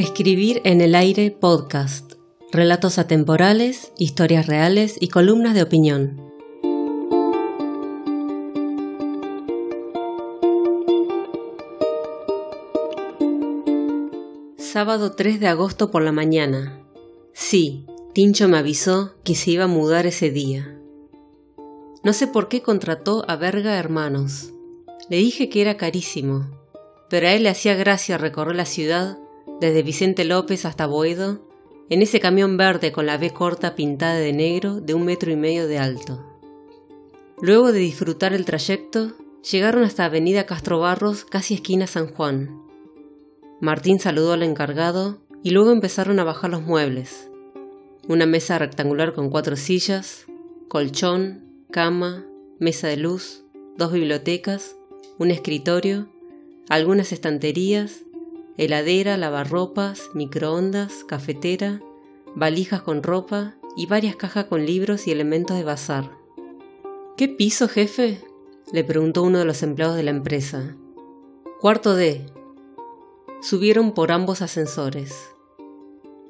Escribir en el aire podcast. Relatos atemporales, historias reales y columnas de opinión. Sábado 3 de agosto por la mañana. Sí, Tincho me avisó que se iba a mudar ese día. No sé por qué contrató a Verga Hermanos. Le dije que era carísimo, pero a él le hacía gracia recorrer la ciudad desde Vicente López hasta Boedo en ese camión verde con la B corta pintada de negro de un metro y medio de alto. Luego de disfrutar el trayecto, llegaron hasta Avenida Castro Barros, casi esquina San Juan. Martín saludó al encargado y luego empezaron a bajar los muebles. Una mesa rectangular con cuatro sillas, colchón, cama, mesa de luz, dos bibliotecas, un escritorio, algunas estanterías, heladera, lavarropas, microondas, cafetera, valijas con ropa y varias cajas con libros y elementos de bazar. ¿Qué piso, jefe? le preguntó uno de los empleados de la empresa. Cuarto D, Subieron por ambos ascensores.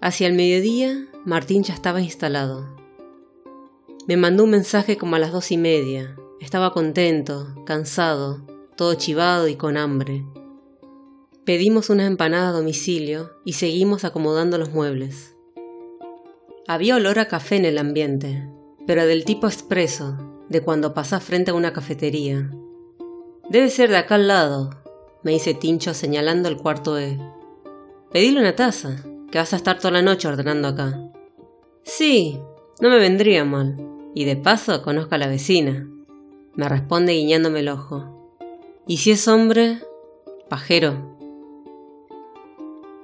Hacia el mediodía, Martín ya estaba instalado. Me mandó un mensaje como a las dos y media. Estaba contento, cansado, todo chivado y con hambre. Pedimos una empanada a domicilio y seguimos acomodando los muebles. Había olor a café en el ambiente, pero del tipo expreso, de cuando pasás frente a una cafetería. Debe ser de acá al lado, me dice Tincho señalando el cuarto E. Pedile una taza, que vas a estar toda la noche ordenando acá. Sí, no me vendría mal. Y de paso conozco a la vecina. Me responde guiñándome el ojo. ¿Y si es hombre? Pajero.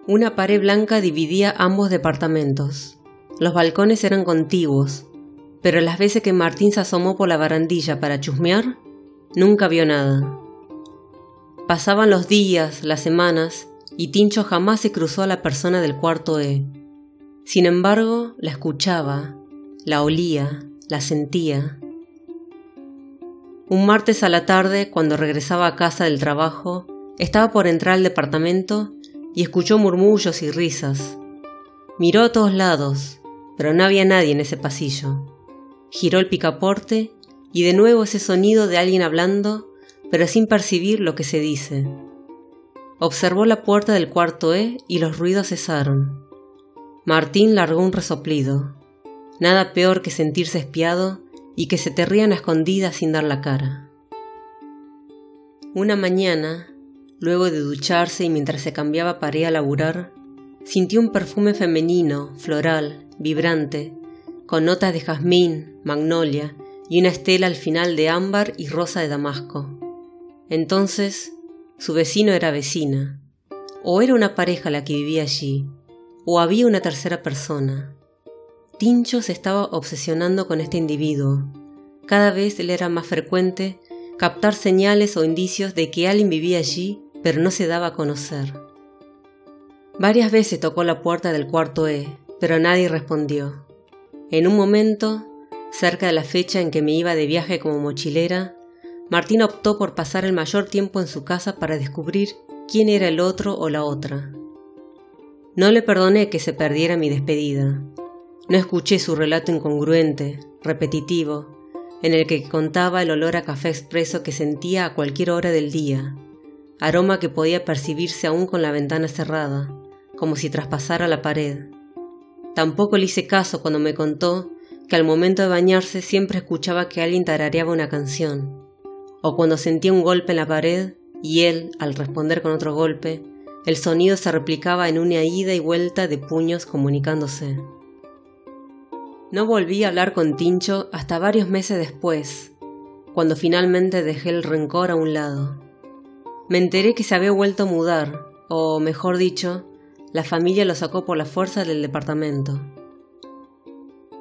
Una pared blanca dividía ambos departamentos. Los balcones eran contiguos, pero las veces que Martín se asomó por la barandilla para chusmear, nunca vio nada. Pasaban los días, las semanas, y Tincho jamás se cruzó a la persona del cuarto E. Sin embargo, la escuchaba, la olía, la sentía. Un martes a la tarde, cuando regresaba a casa del trabajo, estaba por entrar al departamento y escuchó murmullos y risas. Miró a todos lados, pero no había nadie en ese pasillo. Giró el picaporte y de nuevo ese sonido de alguien hablando pero sin percibir lo que se dice. Observó la puerta del cuarto E y los ruidos cesaron. Martín largó un resoplido. Nada peor que sentirse espiado y que se te rían a escondidas sin dar la cara. Una mañana, luego de ducharse y mientras se cambiaba para ir a laburar, sintió un perfume femenino, floral, vibrante, con notas de jazmín, magnolia y una estela al final de ámbar y rosa de damasco. Entonces, su vecino era vecina, o era una pareja la que vivía allí, o había una tercera persona. Tincho se estaba obsesionando con este individuo. Cada vez le era más frecuente captar señales o indicios de que alguien vivía allí, pero no se daba a conocer. Varias veces tocó la puerta del cuarto E, pero nadie respondió. En un momento, cerca de la fecha en que me iba de viaje como mochilera, Martín optó por pasar el mayor tiempo en su casa para descubrir quién era el otro o la otra. No le perdoné que se perdiera mi despedida. No escuché su relato incongruente, repetitivo, en el que contaba el olor a café expreso que sentía a cualquier hora del día, aroma que podía percibirse aún con la ventana cerrada, como si traspasara la pared. Tampoco le hice caso cuando me contó que al momento de bañarse siempre escuchaba que alguien tarareaba una canción o cuando sentía un golpe en la pared y él, al responder con otro golpe, el sonido se replicaba en una ida y vuelta de puños comunicándose. No volví a hablar con Tincho hasta varios meses después, cuando finalmente dejé el rencor a un lado. Me enteré que se había vuelto a mudar, o mejor dicho, la familia lo sacó por la fuerza del departamento.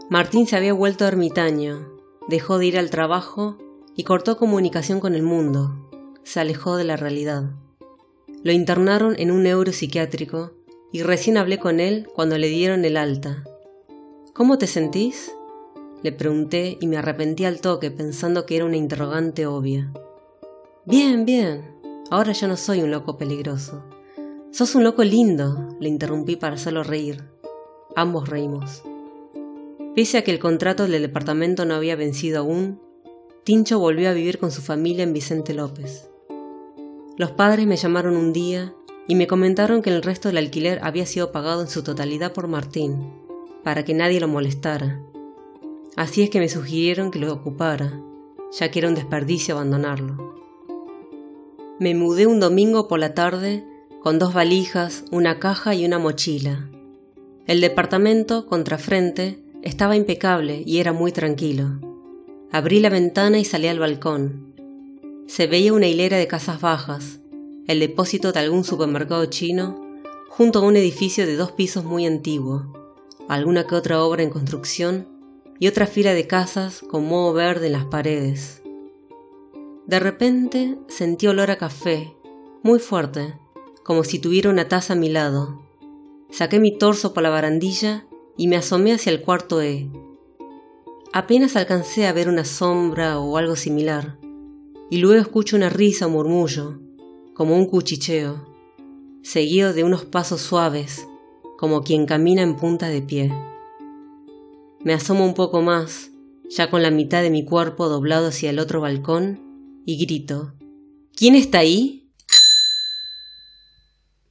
Martín se había vuelto ermitaño, dejó de ir al trabajo y cortó comunicación con el mundo. Se alejó de la realidad. Lo internaron en un neuropsiquiátrico y recién hablé con él cuando le dieron el alta. ¿Cómo te sentís? Le pregunté y me arrepentí al toque pensando que era una interrogante obvia. Bien, bien. Ahora ya no soy un loco peligroso. Sos un loco lindo, le interrumpí para hacerlo reír. Ambos reímos. Pese a que el contrato del departamento no había vencido aún, Tincho volvió a vivir con su familia en Vicente López. Los padres me llamaron un día y me comentaron que el resto del alquiler había sido pagado en su totalidad por Martín, para que nadie lo molestara. Así es que me sugirieron que lo ocupara, ya que era un desperdicio abandonarlo. Me mudé un domingo por la tarde con dos valijas, una caja y una mochila. El departamento, contrafrente, estaba impecable y era muy tranquilo. Abrí la ventana y salí al balcón. Se veía una hilera de casas bajas, el depósito de algún supermercado chino, junto a un edificio de dos pisos muy antiguo, alguna que otra obra en construcción y otra fila de casas con moho verde en las paredes. De repente sentí olor a café, muy fuerte, como si tuviera una taza a mi lado. Saqué mi torso por la barandilla y me asomé hacia el cuarto E. Apenas alcancé a ver una sombra o algo similar, y luego escucho una risa o murmullo, como un cuchicheo, seguido de unos pasos suaves, como quien camina en punta de pie. Me asomo un poco más, ya con la mitad de mi cuerpo doblado hacia el otro balcón, y grito, ¿Quién está ahí?